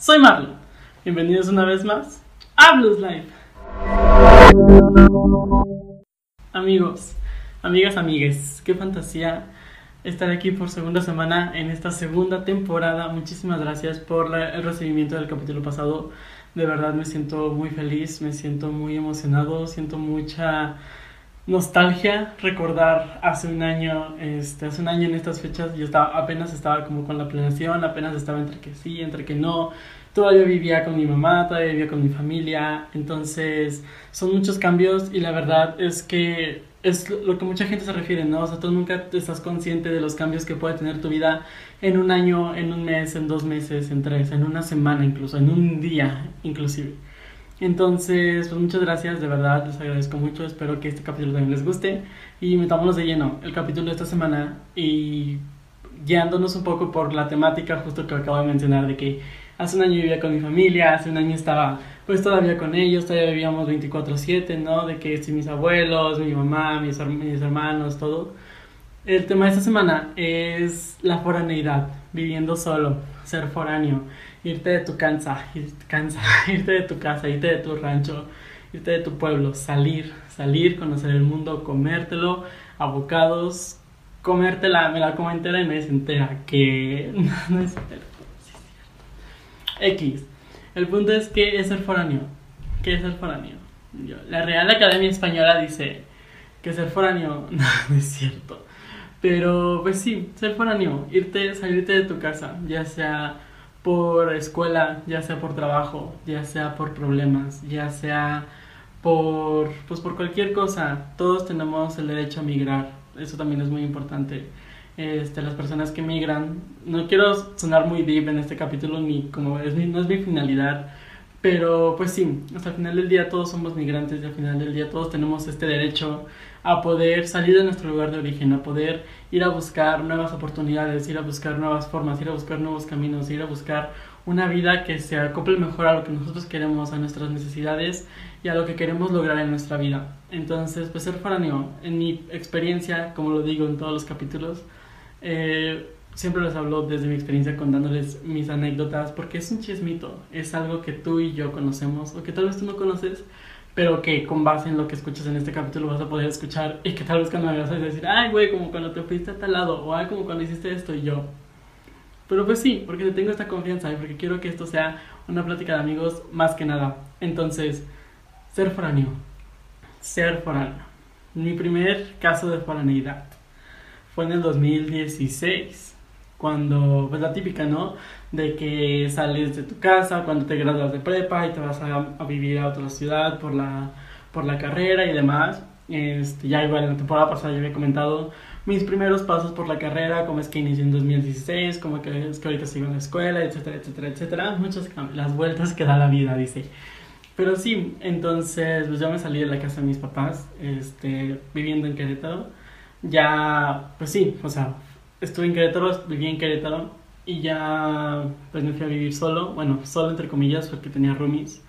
soy Marlon. Bienvenidos una vez más a Blues Life. Amigos, amigas, amigues, qué fantasía estar aquí por segunda semana en esta segunda temporada. Muchísimas gracias por el recibimiento del capítulo pasado. De verdad me siento muy feliz, me siento muy emocionado, siento mucha nostalgia recordar hace un año, este, hace un año en estas fechas yo estaba, apenas estaba como con la planeación, apenas estaba entre que sí, entre que no, todavía vivía con mi mamá, todavía vivía con mi familia, entonces son muchos cambios y la verdad es que es lo que mucha gente se refiere, ¿no? O sea, tú nunca estás consciente de los cambios que puede tener tu vida en un año, en un mes, en dos meses, en tres, en una semana incluso, en un día inclusive. Entonces, pues muchas gracias, de verdad, les agradezco mucho, espero que este capítulo también les guste y metámonos de lleno el capítulo de esta semana y guiándonos un poco por la temática justo que acabo de mencionar de que hace un año vivía con mi familia, hace un año estaba pues todavía con ellos, todavía vivíamos 24/7, ¿no? De que si mis abuelos, mi mamá, mis, mis hermanos, todo. El tema de esta semana es la foraneidad, viviendo solo, ser foráneo irte de tu casa, cansa, irte de tu casa, irte de tu rancho, irte de tu pueblo, salir, salir, conocer el mundo, comértelo, abocados, comértela, me la como entera y me es entera, que no es entera, X. El punto es que es el foráneo. ¿Qué es el foráneo? la Real Academia Española dice que ser foráneo no, es cierto. Pero pues sí, ser foráneo, irte, salirte de tu casa, ya sea por escuela, ya sea por trabajo, ya sea por problemas, ya sea por pues por cualquier cosa, todos tenemos el derecho a migrar. Eso también es muy importante. Este, las personas que migran, no quiero sonar muy deep en este capítulo ni como es no es mi finalidad, pero pues sí, hasta el final del día todos somos migrantes y al final del día todos tenemos este derecho a poder salir de nuestro lugar de origen, a poder ir a buscar nuevas oportunidades, ir a buscar nuevas formas, ir a buscar nuevos caminos, ir a buscar una vida que se acople mejor a lo que nosotros queremos, a nuestras necesidades y a lo que queremos lograr en nuestra vida. Entonces, pues ser foráneo, en mi experiencia, como lo digo en todos los capítulos, eh, siempre les hablo desde mi experiencia contándoles mis anécdotas porque es un chismito, es algo que tú y yo conocemos o que tal vez tú no conoces, pero que con base en lo que escuchas en este capítulo vas a poder escuchar y que tal vez cuando me vas a decir, ay, güey, como cuando te fuiste a tal lado, o ay, como cuando hiciste esto y yo. Pero pues sí, porque te tengo esta confianza y porque quiero que esto sea una plática de amigos más que nada. Entonces, ser foráneo. Ser foráneo. Mi primer caso de foraneidad fue en el 2016 cuando, pues la típica, ¿no? De que sales de tu casa, cuando te graduas de prepa y te vas a, vivir a otra ciudad por la, por la carrera y demás. Este, ya igual en la temporada pasada ya había comentado mis primeros pasos por la carrera, como es que inicié en 2016, como que es que ahorita sigo en la escuela, etcétera, etcétera, etcétera. Muchas las vueltas que da la vida, dice. Pero sí, entonces pues ya me salí de la casa de mis papás, este, viviendo en Querétaro. Ya, pues sí, o sea, estuve en Querétaro, viví en Querétaro y ya pues me fui a vivir solo, bueno, solo entre comillas porque tenía roomies.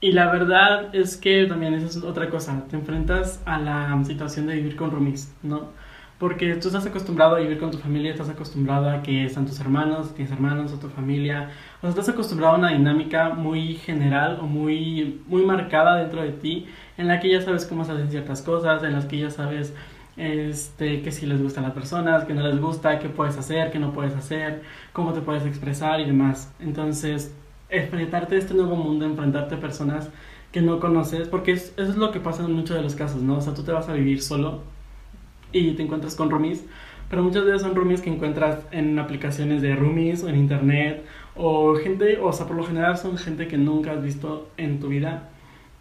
Y la verdad es que también eso es otra cosa, te enfrentas a la situación de vivir con roomies, ¿no? Porque tú estás acostumbrado a vivir con tu familia, estás acostumbrado a que están tus hermanos, tienes hermanos o tu familia, o sea, estás acostumbrado a una dinámica muy general o muy, muy marcada dentro de ti, en la que ya sabes cómo se hacen ciertas cosas, en las que ya sabes este, que si les gusta a las personas, que no les gusta, qué puedes hacer, qué no puedes hacer, cómo te puedes expresar y demás. Entonces, enfrentarte a este nuevo mundo, enfrentarte a personas que no conoces, porque eso es lo que pasa en muchos de los casos, ¿no? O sea, tú te vas a vivir solo y te encuentras con roomies, pero muchas veces son roomies que encuentras en aplicaciones de roomies o en internet, o gente, o sea, por lo general son gente que nunca has visto en tu vida.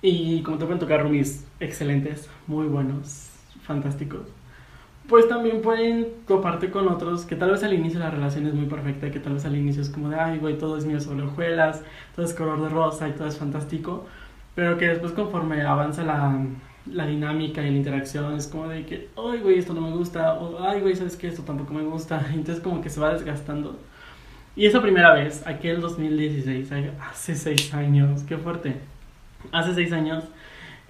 Y como te pueden tocar roomies excelentes, muy buenos, fantásticos, pues también pueden toparte con otros que tal vez al inicio la relación es muy perfecta, que tal vez al inicio es como de, ay, güey, todo es mío sobre hojuelas, todo es color de rosa y todo es fantástico, pero que después conforme avanza la, la dinámica y la interacción es como de que, ay, güey, esto no me gusta, o ay, güey, ¿sabes qué? Esto tampoco me gusta, entonces como que se va desgastando. Y esa primera vez, aquel 2016, hace seis años, qué fuerte, hace seis años,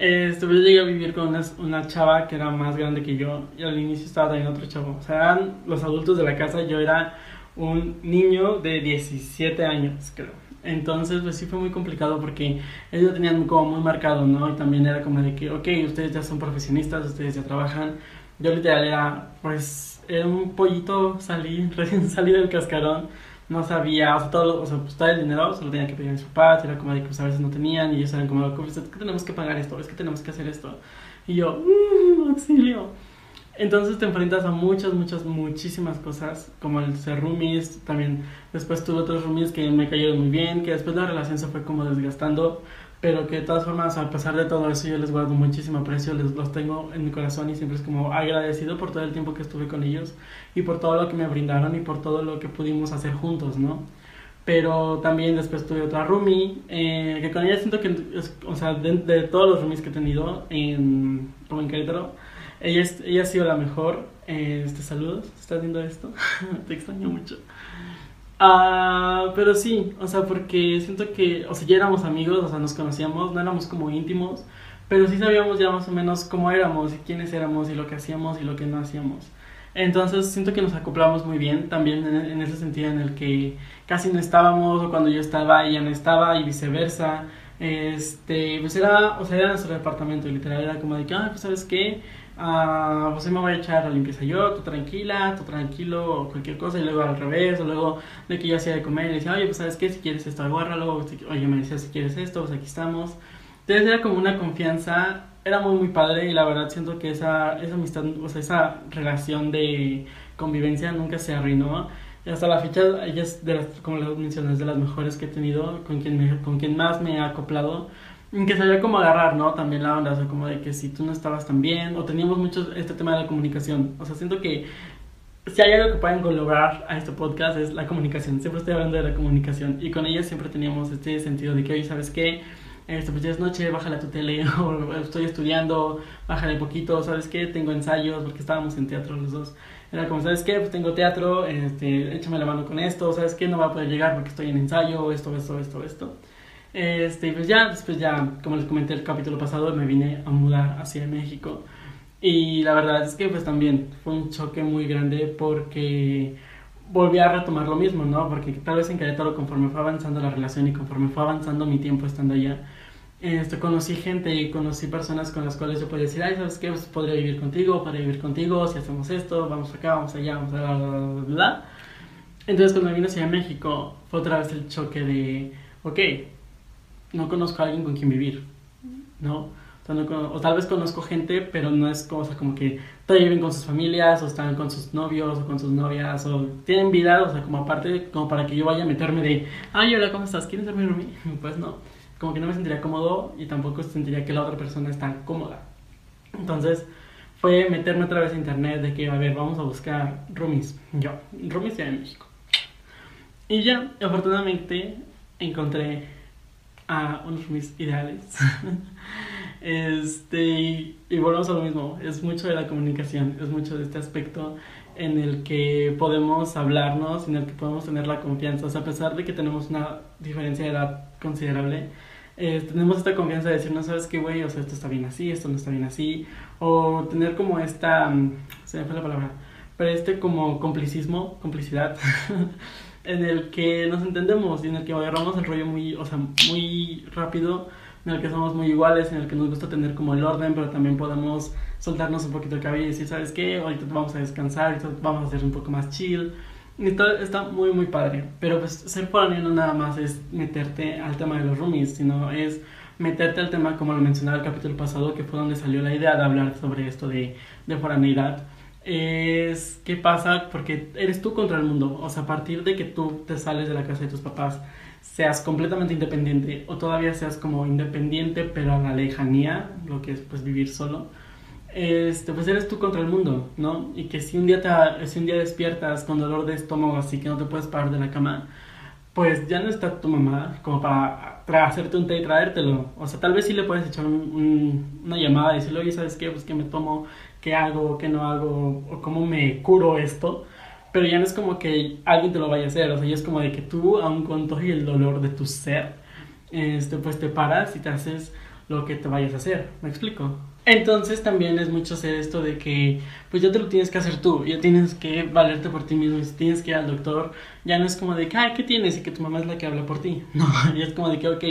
este, yo llegué a vivir con una, chava que era más grande que yo y al inicio estaba también otro chavo. O sea, eran los adultos de la casa, yo era un niño de 17 años, creo. Entonces, pues sí fue muy complicado porque ellos lo tenían como muy marcado, ¿no? Y también era como de que, ok, ustedes ya son profesionistas, ustedes ya trabajan. Yo literal era, pues, era un pollito, salí, recién salí del cascarón, no sabía, o sea, todo, o sea, pues todo el dinero se lo tenía que pedir a mis papás, era como de que pues, a veces no tenían y ellos eran como, es que tenemos que pagar esto, es que tenemos que hacer esto. Y yo, mmm, auxilio. Entonces te enfrentas a muchas, muchas, muchísimas cosas, como el ser roomies, también después tuve otros roomies que me cayeron muy bien, que después la relación se fue como desgastando, pero que de todas formas, a pesar de todo eso, yo les guardo muchísimo aprecio, les, los tengo en mi corazón y siempre es como agradecido por todo el tiempo que estuve con ellos y por todo lo que me brindaron y por todo lo que pudimos hacer juntos, ¿no? Pero también después tuve otra roomie, eh, que con ella siento que, o sea, de, de, todos los roomies que he tenido, en, como en Querétaro, ella, ella ha sido la mejor. Este, saludos, ¿estás viendo esto? Te extraño mucho. Ah, pero sí, o sea, porque siento que, o sea, ya éramos amigos, o sea, nos conocíamos, no éramos como íntimos, pero sí sabíamos ya más o menos cómo éramos y quiénes éramos y lo que hacíamos y lo que no hacíamos. Entonces siento que nos acoplamos muy bien también en, en, ese sentido en el que casi no estábamos o cuando yo estaba ella no estaba y viceversa. Este, pues era, o sea, era nuestro departamento y literal era como de que, ah, pues sabes qué, ah, pues me voy a echar la limpieza yo, tú tranquila, tú tranquilo, cualquier cosa, y luego al revés, o luego de que yo hacía de comer y decía, oye, pues sabes qué, si quieres esto, agárralo, oye, me decía, si quieres esto, pues aquí estamos. Entonces era como una confianza, era muy, muy padre, y la verdad siento que esa, esa amistad, o sea, esa relación de convivencia nunca se arruinó. Y hasta la fecha, ella es, de las, como les mencioné, es de las mejores que he tenido, con quien, me, con quien más me he acoplado que sabía cómo agarrar, ¿no? También la onda, o sea, como de que si tú no estabas tan bien, o teníamos mucho este tema de la comunicación. O sea, siento que si hay algo que pueden lograr a este podcast es la comunicación. Siempre estoy hablando de la comunicación. Y con ella siempre teníamos este sentido de que, oye, ¿sabes qué? Esto, pues ya es noche, bájale a tu tele, o estoy estudiando, bájale poquito, ¿sabes qué? Tengo ensayos, porque estábamos en teatro los dos. Era como, ¿sabes qué? Pues tengo teatro, este, échame la mano con esto, ¿sabes qué? No va a poder llegar porque estoy en ensayo, esto, esto, esto, esto. Este, pues ya, después ya, como les comenté el capítulo pasado, me vine a mudar hacia México. Y la verdad es que pues también fue un choque muy grande porque volví a retomar lo mismo, ¿no? Porque tal vez en Querétaro conforme fue avanzando la relación y conforme fue avanzando mi tiempo estando allá, este, conocí gente y conocí personas con las cuales yo podía decir, ay, ¿sabes qué? Pues podría vivir contigo, podría vivir contigo, si hacemos esto, vamos acá, vamos allá, vamos a bla, bla, bla, bla. Entonces cuando vine hacia México fue otra vez el choque de, ok, no conozco a alguien con quien vivir, ¿no? O, tal vez conozco gente, pero no es cosa como que todavía viven con sus familias, o están con sus novios, o con sus novias, o tienen vida, o sea, como aparte, como para que yo vaya a meterme de, ay, hola, ¿cómo estás? ¿Quieres ser mi roomie? Pues no, como que no me sentiría cómodo y tampoco sentiría que la otra persona está cómoda. Entonces, fue meterme otra vez a internet de que, a ver, vamos a buscar roomies. Yo, roomies de México. Y ya, afortunadamente, encontré a unos mis ideales. este, y, volvemos a lo mismo, es mucho de la comunicación, es mucho de este aspecto en el que podemos hablarnos, en el que podemos tener la confianza, o sea, a pesar de que tenemos una diferencia de edad considerable, eh, tenemos esta confianza de decir, no sabes qué, güey, o sea, esto está bien así, esto no está bien así, o tener como esta, mm, se me fue la palabra, pero este como complicismo, complicidad, en el que nos entendemos y en el que agarramos el rollo muy, o sea, muy rápido, en el que somos muy iguales, en el que nos gusta tener como el orden, pero también podemos soltarnos un poquito el cabello y decir, ¿sabes qué? Ahorita vamos a descansar, vamos a hacer un poco más chill. Y todo está muy, muy padre. Pero pues ser foráneo no nada más es meterte al tema de los roomies, sino es meterte al tema, como lo mencionaba el capítulo pasado, que fue donde salió la idea de hablar sobre esto de, de foraneidad es qué pasa porque eres tú contra el mundo. O sea, a partir de que tú te sales de la casa de tus papás, seas completamente independiente o todavía seas como independiente pero a la lejanía, lo que es pues vivir solo, este, pues eres tú contra el mundo, ¿no? Y que si un día te, si un día despiertas con dolor de estómago así que no te puedes parar de la cama, pues ya no está tu mamá como para hacerte un té y traértelo. O sea, tal vez sí le puedes echar una llamada y decirle, oye, ¿sabes qué? Pues que me tomo qué hago, qué no hago, o cómo me curo esto, pero ya no es como que alguien te lo vaya a hacer, o sea, ya es como de que tú, aun con todo el dolor de tu ser, este, pues te paras y te haces lo que te vayas a hacer. ¿Me explico? Entonces también es mucho hacer esto de que pues ya te lo tienes que hacer tú, ya tienes que valerte por ti mismo, si tienes que ir al doctor, ya no es como de que, ay, ¿qué tienes? Y que tu mamá es la que habla por ti. No, ya es como de que, ok,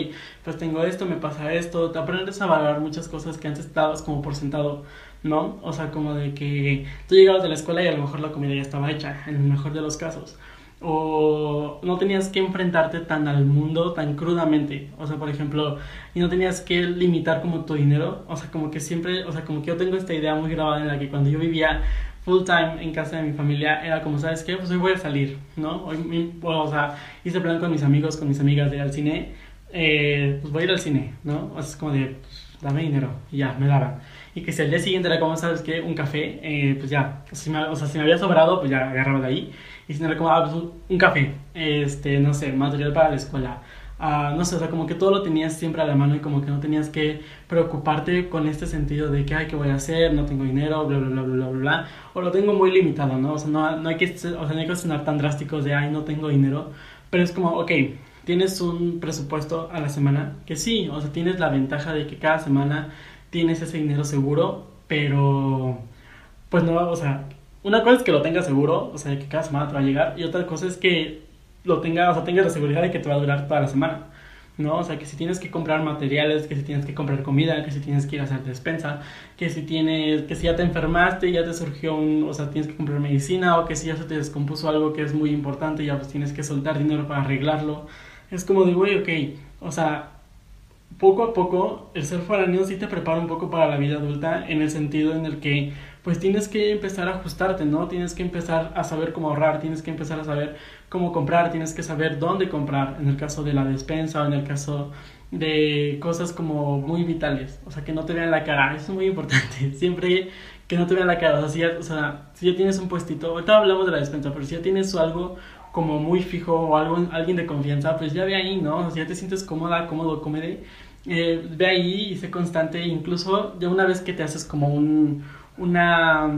pues tengo esto, me pasa esto, te aprendes a valorar muchas cosas que antes dabas como por sentado, ¿no? O sea, como de que tú llegabas de la escuela y a lo mejor la comida ya estaba hecha, en el mejor de los casos o no tenías que enfrentarte tan al mundo tan crudamente, o sea, por ejemplo, y no tenías que limitar como tu dinero, o sea, como que siempre, o sea, como que yo tengo esta idea muy grabada en la que cuando yo vivía full time en casa de mi familia era como, ¿sabes qué? Pues hoy voy a salir, ¿no? Hoy, o sea, hice plan con mis amigos, con mis amigas de ir al cine, eh, pues voy a ir al cine, ¿no? O sea, es como de, pues, dame dinero y ya, me daban. Y que si al día siguiente era como, ¿sabes qué? Un café, eh, pues ya, o sea, si me había sobrado, pues ya agarraba de ahí y si no como, ah, pues, un café, este, no sé, material para la escuela. Uh, no sé, o sea, como que todo lo tenías siempre a la mano y como que no tenías que preocuparte con este sentido de que, ay, ¿qué voy a hacer? No tengo dinero, bla, bla, bla, bla, bla, bla. O lo tengo muy limitado, ¿no? O sea, no, no hay que, o sea, no hay que sonar tan drásticos de, ay, no tengo dinero. Pero es como, ok, tienes un presupuesto a la semana, que sí, o sea, tienes la ventaja de que cada semana tienes ese dinero seguro, pero, pues no, o sea, una cosa es que lo tengas seguro, o sea, que cada semana te va a llegar, y otra cosa es que lo tengas, o sea, tengas la seguridad de que te va a durar toda la semana, ¿no? O sea, que si tienes que comprar materiales, que si tienes que comprar comida, que si tienes que ir a hacer despensa, que si tienes, que si ya te enfermaste, ya te surgió un, o sea, tienes que comprar medicina, o que si ya se te descompuso algo que es muy importante, ya pues tienes que soltar dinero para arreglarlo. Es como de, güey, ok, o sea, poco a poco el ser foráneo sí te prepara un poco para la vida adulta en el sentido en el que pues tienes que empezar a ajustarte, ¿no? Tienes que empezar a saber cómo ahorrar, tienes que empezar a saber cómo comprar, tienes que saber dónde comprar, en el caso de la despensa o en el caso de cosas como muy vitales, o sea, que no te vean la cara, eso es muy importante, siempre que no te vean la cara, o sea, si ya, o sea, si ya tienes un puestito, ahorita hablamos de la despensa, pero si ya tienes algo como muy fijo o algo, alguien de confianza, pues ya ve ahí, ¿no? O sea, si ya te sientes cómoda, cómodo, cómodo, eh, ve ahí y sé constante, incluso ya una vez que te haces como un una,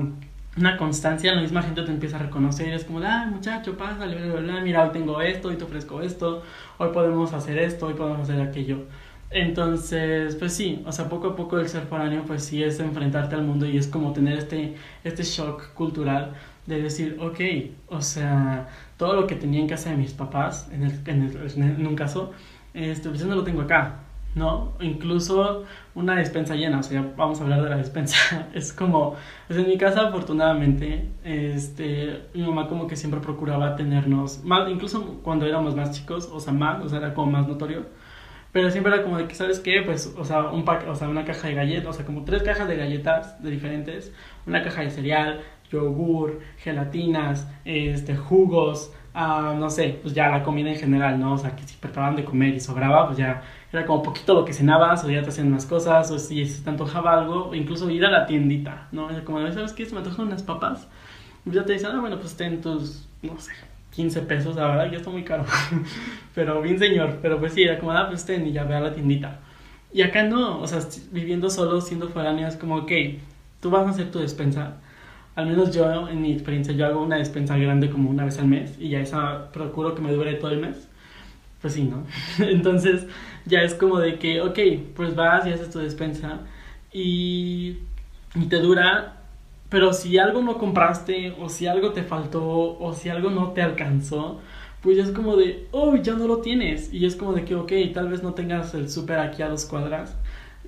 una constancia, la misma gente te empieza a reconocer, es como, ah, muchacho, pásale, bla, bla, mira, hoy tengo esto, hoy te ofrezco esto, hoy podemos hacer esto, hoy podemos hacer aquello. Entonces, pues sí, o sea, poco a poco el ser foráneo, pues sí es enfrentarte al mundo y es como tener este, este shock cultural de decir, ok, o sea, todo lo que tenía en casa de mis papás, en, el, en, en un caso, este, pues yo no lo tengo acá. ¿No? Incluso una despensa llena, o sea, vamos a hablar de la despensa. Es como, en mi casa afortunadamente, este, mi mamá como que siempre procuraba tenernos, más, incluso cuando éramos más chicos, o sea, más, o sea, era como más notorio, pero siempre era como de que, ¿sabes qué? Pues, o sea, un pack, o sea, una caja de galletas, o sea, como tres cajas de galletas de diferentes, una caja de cereal, yogur, gelatinas, este, jugos, uh, no sé, pues ya la comida en general, ¿no? O sea, que si preparaban de comer y sobraba, pues ya era como poquito lo que cenabas, o ya te hacían unas cosas, o si se te antojaba algo, o incluso ir a la tiendita, ¿no? Como, ¿sabes qué? Se me antojan unas papas. Y ya te dicen, ah, bueno, pues ten tus, no sé, 15 pesos, la verdad, ya está muy caro. pero bien señor, pero pues sí, era como, ah, pues ten, y ya ve a la tiendita. Y acá no, o sea, viviendo solo, siendo foráneo, es como, ok, tú vas a hacer tu despensa. Al menos yo, en mi experiencia, yo hago una despensa grande como una vez al mes y ya esa procuro que me dure todo el mes pues sí, ¿no? Entonces ya es como de que, ok, pues vas y haces tu despensa y, y te dura, pero si algo no compraste o si algo te faltó o si algo no te alcanzó, pues es como de, oh, ya no lo tienes. Y es como de que, ok, tal vez no tengas el súper aquí a dos cuadras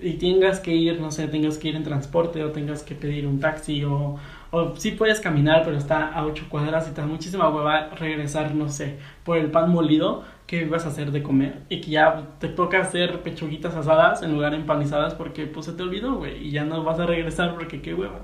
y tengas que ir, no sé, tengas que ir en transporte o tengas que pedir un taxi o, o sí puedes caminar, pero está a ocho cuadras y te da muchísima hueva regresar, no sé, por el pan molido que vas a hacer de comer y que ya te toca hacer pechuguitas asadas en lugar de empanizadas porque pues se te olvidó, güey, y ya no vas a regresar porque qué hueva.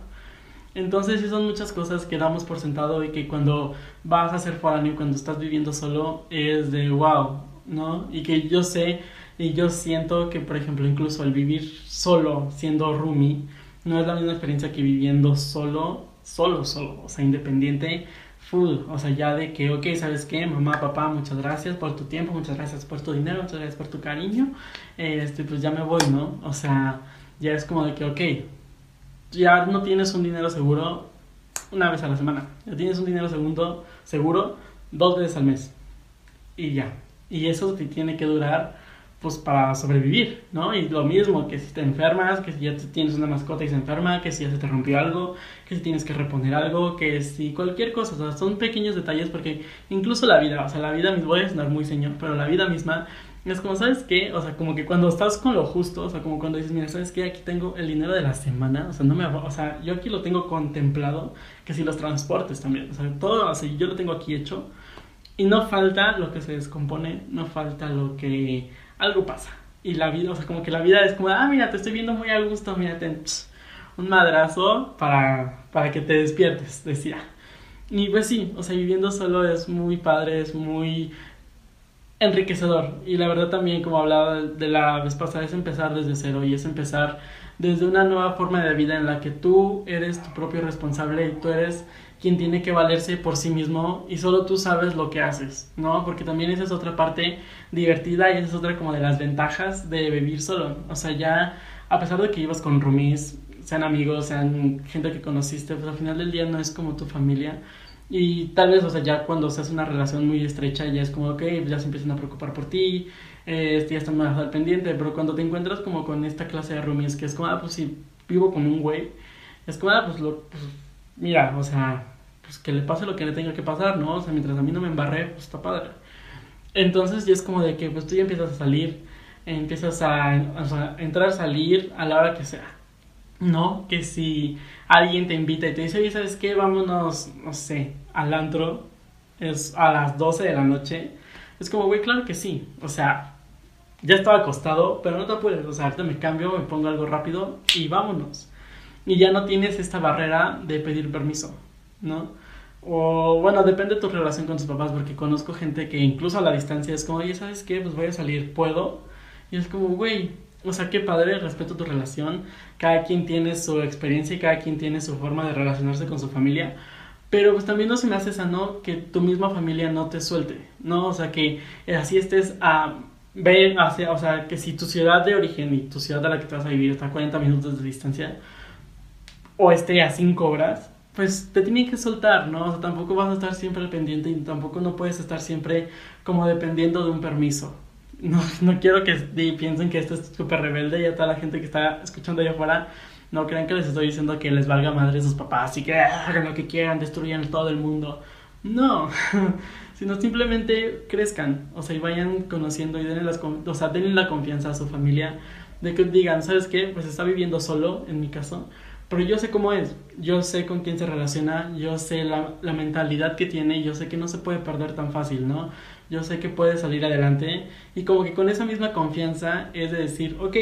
Entonces sí son muchas cosas que damos por sentado y que cuando vas a ser foráneo, cuando estás viviendo solo, es de wow, ¿no? Y que yo sé y yo siento que, por ejemplo, incluso el vivir solo, siendo roomie, no es la misma experiencia que viviendo solo, solo, solo, o sea, independiente full, o sea, ya de que, ok, ¿sabes qué? Mamá, papá, muchas gracias por tu tiempo, muchas gracias por tu dinero, muchas gracias por tu cariño, este, pues ya me voy, ¿no? O sea, ya es como de que, ok, ya no tienes un dinero seguro una vez a la semana, ya tienes un dinero segundo, seguro dos veces al mes, y ya, y eso te tiene que durar pues para sobrevivir, ¿no? Y lo mismo, que si te enfermas, que si ya tienes una mascota y se enferma, que si ya se te rompió algo, que si tienes que reponer algo, que si cualquier cosa, o sea, son pequeños detalles porque incluso la vida, o sea, la vida, voy a sonar muy señor, pero la vida misma es como, ¿sabes qué? O sea, como que cuando estás con lo justo, o sea, como cuando dices, mira, ¿sabes qué? Aquí tengo el dinero de la semana, o sea, no me, o sea, yo aquí lo tengo contemplado, que si los transportes también, o sea, todo, o sea, yo lo tengo aquí hecho, y no falta lo que se descompone, no falta lo que algo pasa. Y la vida, o sea, como que la vida es como, ah, mira, te estoy viendo muy a gusto, mírate, un madrazo para, para que te despiertes, decía. Y pues sí, o sea, viviendo solo es muy padre, es muy enriquecedor. Y la verdad también, como hablaba de la vez pasada, es empezar desde cero y es empezar desde una nueva forma de vida en la que tú eres tu propio responsable y tú eres quien tiene que valerse por sí mismo y solo tú sabes lo que haces, ¿no? Porque también esa es otra parte divertida y esa es otra como de las ventajas de vivir solo. O sea, ya a pesar de que ibas con roomies, sean amigos, sean gente que conociste, pues al final del día no es como tu familia. Y tal vez, o sea, ya cuando se hace una relación muy estrecha, ya es como, ok, pues ya se empiezan a preocupar por ti, eh, ya están más al pendiente, pero cuando te encuentras como con esta clase de roomies, que es como, ah, pues si vivo con un güey, es como, ah, pues, lo, pues mira, o sea, pues que le pase lo que le tenga que pasar, ¿no? O sea, mientras a mí no me embarré, pues está padre. Entonces ya es como de que pues tú ya empiezas a salir, empiezas a, a entrar, salir a la hora que sea, ¿no? Que si alguien te invita y te dice, oye, ¿sabes qué? Vámonos, no sé, al antro, es a las 12 de la noche. Es como, güey, claro que sí. O sea, ya estaba acostado, pero no te puedes, o sea, ahorita me cambio, me pongo algo rápido y vámonos. Y ya no tienes esta barrera de pedir permiso. ¿no? O bueno, depende de tu relación con tus papás, porque conozco gente que incluso a la distancia es como, oye, ¿sabes qué? Pues voy a salir, ¿puedo? Y es como, güey, o sea, qué padre, respeto tu relación, cada quien tiene su experiencia y cada quien tiene su forma de relacionarse con su familia, pero pues también no se me hace sano que tu misma familia no te suelte, ¿no? O sea, que así estés a ver, hacia, o sea, que si tu ciudad de origen y tu ciudad a la que te vas a vivir está a 40 minutos de distancia, o esté a 5 horas, pues te tienen que soltar, ¿no? O sea, tampoco vas a estar siempre pendiente y tampoco no puedes estar siempre como dependiendo de un permiso. No, no quiero que piensen que esto es súper rebelde y a toda la gente que está escuchando allá afuera no crean que les estoy diciendo que les valga madre a sus papás y que hagan lo que quieran, destruyan todo el mundo. No, sino simplemente crezcan, o sea, y vayan conociendo y denle, las, o sea, denle la confianza a su familia de que digan, ¿sabes qué? Pues está viviendo solo, en mi caso, pero yo sé cómo es, yo sé con quién se relaciona, yo sé la, mentalidad que tiene, yo sé que no se puede perder tan fácil, ¿no? Yo sé que puede salir adelante y como que con esa misma confianza es de decir, ok,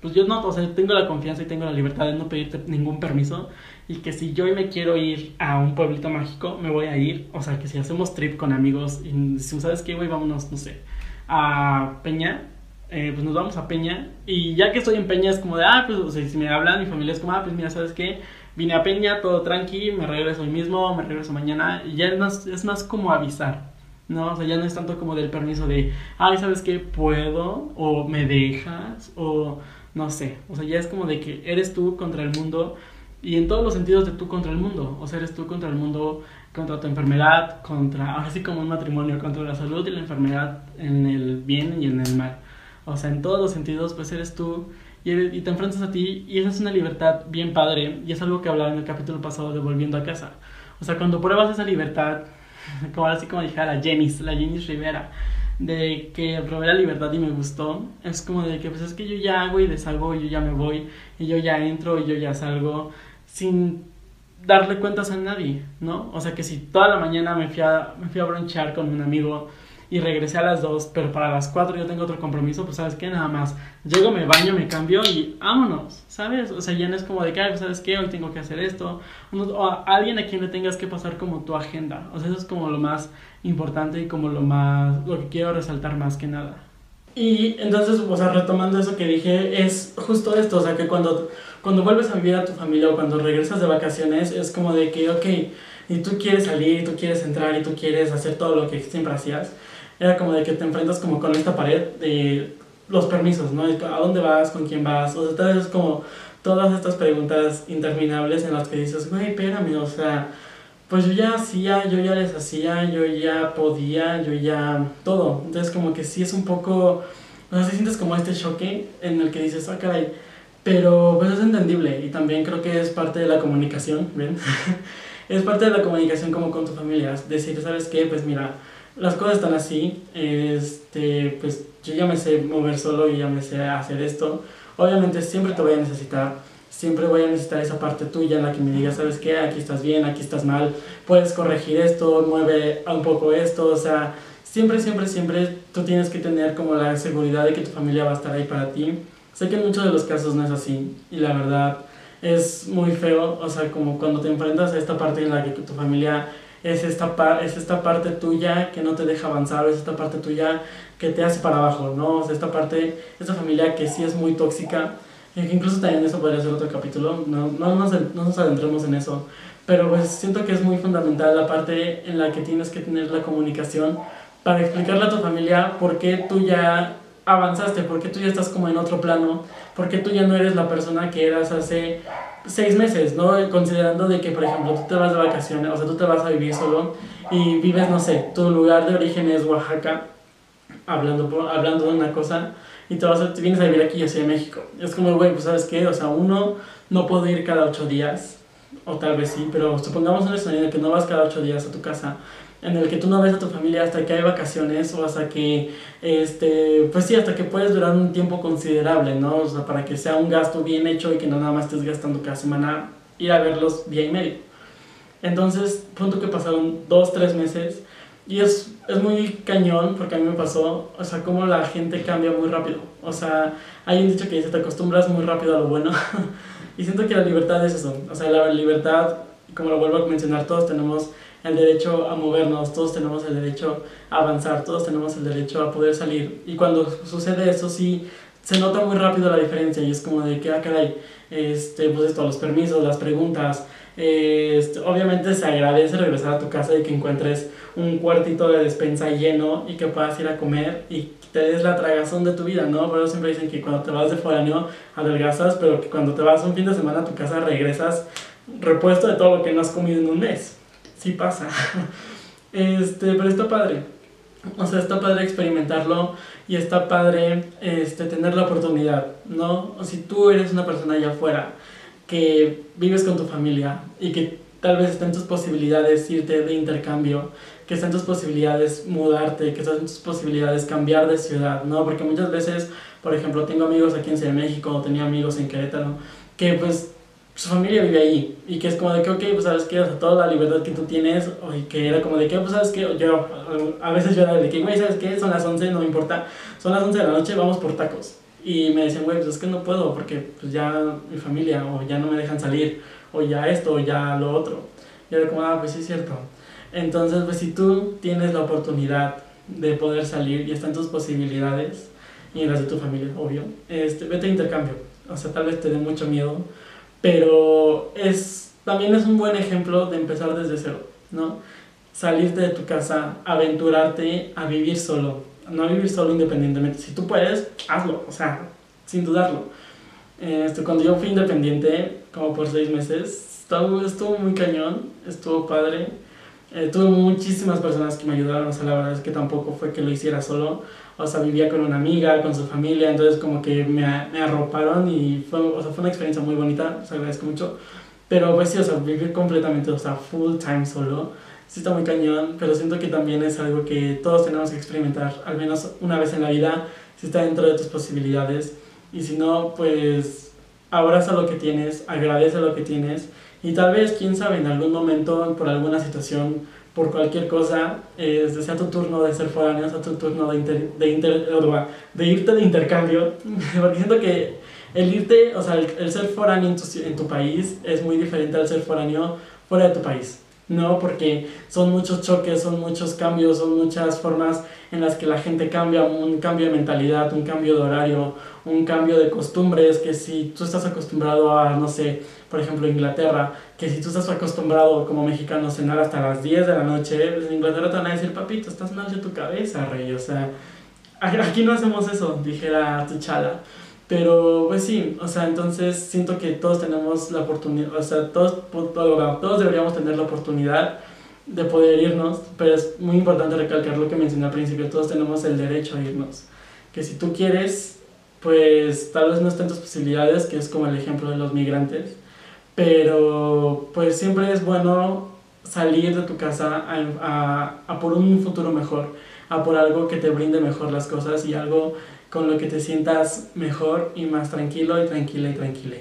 pues yo no, o sea, tengo la confianza y tengo la libertad de no pedirte ningún permiso y que si yo me quiero ir a un pueblito mágico, me voy a ir, o sea, que si hacemos trip con amigos y si sabes qué, güey, vámonos, no sé, a Peña, eh, pues nos vamos a Peña. Y ya que estoy en Peña es como de, ah, pues o sea, si me hablan, mi familia es como, ah, pues mira, ¿sabes qué? Vine a Peña, todo tranqui, me regreso hoy mismo, me regreso mañana. Y ya es más, es más como avisar, ¿no? O sea, ya no es tanto como del permiso de, ay, ¿sabes qué? Puedo, o me dejas, o no sé. O sea, ya es como de que eres tú contra el mundo. Y en todos los sentidos de tú contra el mundo. O sea, eres tú contra el mundo, contra tu enfermedad, contra, ahora sí como un matrimonio, contra la salud y la enfermedad en el bien y en el mal. O sea, en todos los sentidos, pues eres tú y, te enfrentas a ti y esa es una libertad bien padre y es algo que hablaba en el capítulo pasado de Volviendo a casa. O sea, cuando pruebas esa libertad, como así como dijera la Jenny, la Jenny Rivera, de que probé la libertad y me gustó, es como de que pues es que yo ya hago y deshago y yo ya me voy y yo ya entro y yo ya salgo sin darle cuentas a nadie, ¿no? O sea que si toda la mañana me fui a, me fui a bronchar con un amigo y regresé a las 2, pero para las 4 yo tengo otro compromiso, pues sabes qué, nada más llego, me baño, me cambio y vámonos, ¿sabes? O sea, ya no es como de que, pues, ¿sabes qué? Hoy tengo que hacer esto. O a alguien a quien le tengas que pasar como tu agenda. O sea, eso es como lo más importante y como lo más, lo que quiero resaltar más que nada. Y entonces, o sea, retomando eso que dije, es justo esto, o sea, que cuando, cuando vuelves a vivir a tu familia o cuando regresas de vacaciones, es como de que, ok, y tú quieres salir, y tú quieres entrar, y tú quieres hacer todo lo que siempre hacías, era como de que te enfrentas como con esta pared de los permisos, ¿no? ¿A dónde vas? ¿Con quién vas? O sea, tal vez es como todas estas preguntas interminables en las que dices, güey, espérame, o sea, pues yo ya hacía, yo ya les hacía, yo ya podía, yo ya todo. Entonces como que sí es un poco O sea, si sientes como este choque en el que dices, ah, caray, pero pues es entendible y también creo que es parte de la comunicación, ¿ven? es parte de la comunicación como con tu familia, decir, ¿sabes qué? Pues mira, las cosas están así, este, pues yo ya me sé mover solo y ya me sé hacer esto. Obviamente siempre te voy a necesitar, siempre voy a necesitar esa parte tuya en la que me digas, ¿sabes qué? Aquí estás bien, aquí estás mal, puedes corregir esto, mueve un poco esto, o sea, siempre, siempre, siempre tú tienes que tener como la seguridad de que tu familia va a estar ahí para ti Sé que en muchos de los casos no es así y la verdad es muy feo, o sea, como cuando te enfrentas a esta parte en la que tu familia es esta, es esta parte tuya que no te deja avanzar, es esta parte tuya que te hace para abajo, ¿no? O sea, esta parte, esta familia que sí es muy tóxica, que incluso también eso podría ser otro capítulo, no, no, nos, no nos adentremos en eso, pero pues siento que es muy fundamental la parte en la que tienes que tener la comunicación para explicarle a tu familia por qué tú ya avanzaste, porque tú ya estás como en otro plano, porque tú ya no eres la persona que eras hace seis meses, ¿no? Considerando de que, por ejemplo, tú te vas de vacaciones, o sea, tú te vas a vivir solo y vives, no sé, tu lugar de origen es Oaxaca, hablando, hablando de una cosa, y te, vas a, te vienes a vivir aquí hacia México. Es como, güey, pues sabes qué, o sea, uno no puede ir cada ocho días, o tal vez sí, pero supongamos un escenario que no vas cada ocho días a tu casa, en el que tú no ves a tu familia hasta que hay vacaciones o hasta que, este, pues sí, hasta que puedes durar un tiempo considerable, ¿no? O sea, para que sea un gasto bien hecho y que no nada más estés gastando cada semana ir a verlos día y medio. Entonces, punto que pasaron dos, tres meses y es, es muy cañón porque a mí me pasó, o sea, como la gente cambia muy rápido. O sea, hay un dicho que dice, te acostumbras muy rápido a lo bueno. y siento que la libertad es eso. O sea, la libertad, como lo vuelvo a mencionar, todos tenemos el derecho a movernos, todos tenemos el derecho a avanzar, todos tenemos el derecho a poder salir. Y cuando sucede eso, sí, se nota muy rápido la diferencia y es como de que, ah, caray, este, pues esto, los permisos, las preguntas. Este, obviamente se agradece regresar a tu casa y que encuentres un cuartito de despensa lleno y que puedas ir a comer y te des la tragazón de tu vida, ¿no? Pero siempre dicen que cuando te vas de foráneo adelgazas, pero que cuando te vas un fin de semana a tu casa regresas repuesto de todo lo que no has comido en un mes sí pasa. Este, pero está padre. O sea, está padre experimentarlo y está padre este, tener la oportunidad, ¿no? O si tú eres una persona allá afuera que vives con tu familia y que tal vez está en tus posibilidades irte de intercambio, que está en tus posibilidades mudarte, que está en tus posibilidades cambiar de ciudad, ¿no? Porque muchas veces, por ejemplo, tengo amigos aquí en Ciudad de México tenía amigos en Querétaro que pues su familia vive ahí y que es como de que, ok, pues sabes que, o sea, toda la libertad que tú tienes, y que era como de que, pues sabes que, yo, a veces yo era de que, güey, sabes que, son las 11, no me importa, son las 11 de la noche, vamos por tacos. Y me decían, güey, pues es que no puedo porque pues ya mi familia, o ya no me dejan salir, o ya esto, o ya lo otro. Y era como, ah, pues sí es cierto. Entonces, pues si tú tienes la oportunidad de poder salir y están tus posibilidades, y en las de tu familia, obvio, este, vete a intercambio. O sea, tal vez te dé mucho miedo, pero es, también es un buen ejemplo de empezar desde cero, ¿no? Salirte de tu casa, aventurarte a vivir solo, no vivir solo independientemente. Si tú puedes, hazlo, o sea, sin dudarlo. Este, cuando yo fui independiente, como por seis meses, estuvo, estuvo muy cañón, estuvo padre. Eh, tuve muchísimas personas que me ayudaron, o sea, la verdad es que tampoco fue que lo hiciera solo, o sea, vivía con una amiga, con su familia, entonces como que me, me arroparon y fue, o sea, fue una experiencia muy bonita, os agradezco mucho, pero pues sí, o sea, vivir completamente, o sea, full time solo, sí está muy cañón, pero siento que también es algo que todos tenemos que experimentar, al menos una vez en la vida, si está dentro de tus posibilidades, y si no, pues abraza lo que tienes, agradece lo que tienes, y tal vez, quién sabe, en algún momento, por alguna situación, por cualquier cosa, eh, sea tu turno de ser foráneo, sea tu turno de, de, inter, de irte de intercambio, porque siento que el irte, o sea, el, ser foráneo en tu, en tu país es muy diferente al ser foráneo fuera de tu país. ¿no? Porque son muchos choques, son muchos cambios, son muchas formas en las que la gente cambia, un cambio de mentalidad, un cambio de horario, un cambio de costumbres, que si tú estás acostumbrado a, no sé, por ejemplo, Inglaterra, que si tú estás acostumbrado como mexicano a cenar hasta las 10 de la noche, pues en Inglaterra te van a decir, papito, estás mal de tu cabeza, rey, o sea, aquí no hacemos eso, dijera tu chala. Pero pues sí, o sea, entonces siento que todos tenemos la oportunidad, o sea, todos, todos deberíamos tener la oportunidad de poder irnos, pero es muy importante recalcar lo que mencioné al principio, todos tenemos el derecho a irnos. que si tú quieres, pues tal vez no estén tus posibilidades, que es como el ejemplo de los migrantes, pero pues siempre es bueno salir de tu casa a, a, por un futuro mejor, a por algo que te brinde mejor las cosas y algo con lo que te sientas mejor y más tranquilo y tranquila y tranquila.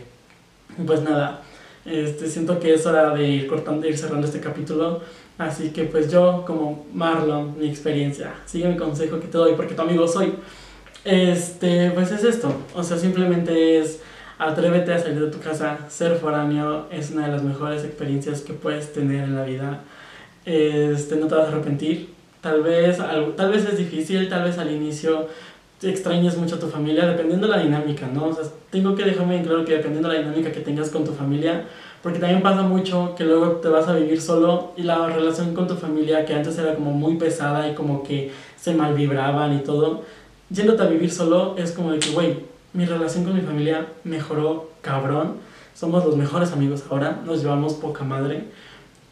Pues nada, este, siento que es hora de ir, cortando, ir cerrando este capítulo. Así que pues yo como Marlon, mi experiencia, sigue mi consejo que te doy porque tu amigo soy. Este, pues es esto, o sea, simplemente es atrévete a salir de tu casa, ser foráneo es una de las mejores experiencias que puedes tener en la vida. Este, no te vas a arrepentir. Tal vez, tal vez es difícil, tal vez al inicio extrañes mucho a tu familia, dependiendo de la dinámica, ¿no? O sea, tengo que dejarme bien claro que dependiendo de la dinámica que tengas con tu familia, porque también pasa mucho que luego te vas a vivir solo y la relación con tu familia, que antes era como muy pesada y como que se malvibraban y todo, yéndote a vivir solo es como de que, güey, mi relación con mi familia mejoró cabrón, somos los mejores amigos ahora, nos llevamos poca madre.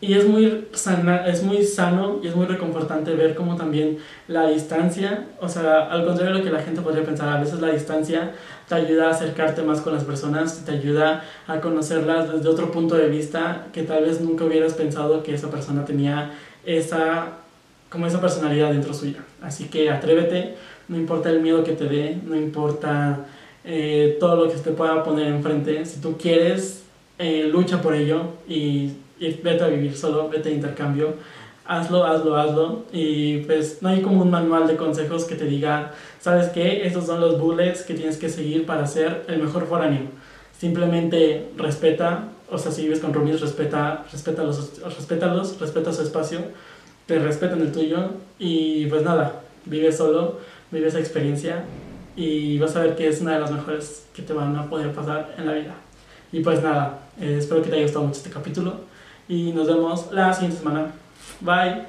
Y es muy, sana, es muy sano y es muy reconfortante ver cómo también la distancia, o sea, al contrario de lo que la gente podría pensar, a veces la distancia te ayuda a acercarte más con las personas, te ayuda a conocerlas desde otro punto de vista que tal vez nunca hubieras pensado que esa persona tenía esa, como esa personalidad dentro suya. Así que atrévete, no importa el miedo que te dé, no importa eh, todo lo que te pueda poner enfrente, si tú quieres, eh, lucha por ello y y vete a vivir solo, vete a intercambio, hazlo, hazlo, hazlo. Y pues no hay como un manual de consejos que te diga, ¿sabes qué? Estos son los bullets que tienes que seguir para ser el mejor foráneo. Simplemente respeta, o sea, si vives con roomies, respeta, respeta los, respétalos, respeta su espacio, te respetan el tuyo y pues nada, vive solo, vive esa experiencia y vas a ver que es una de las mejores que te van a poder pasar en la vida. Y pues nada, eh, espero que te haya gustado mucho este capítulo y nos vemos la siguiente semana. Bye.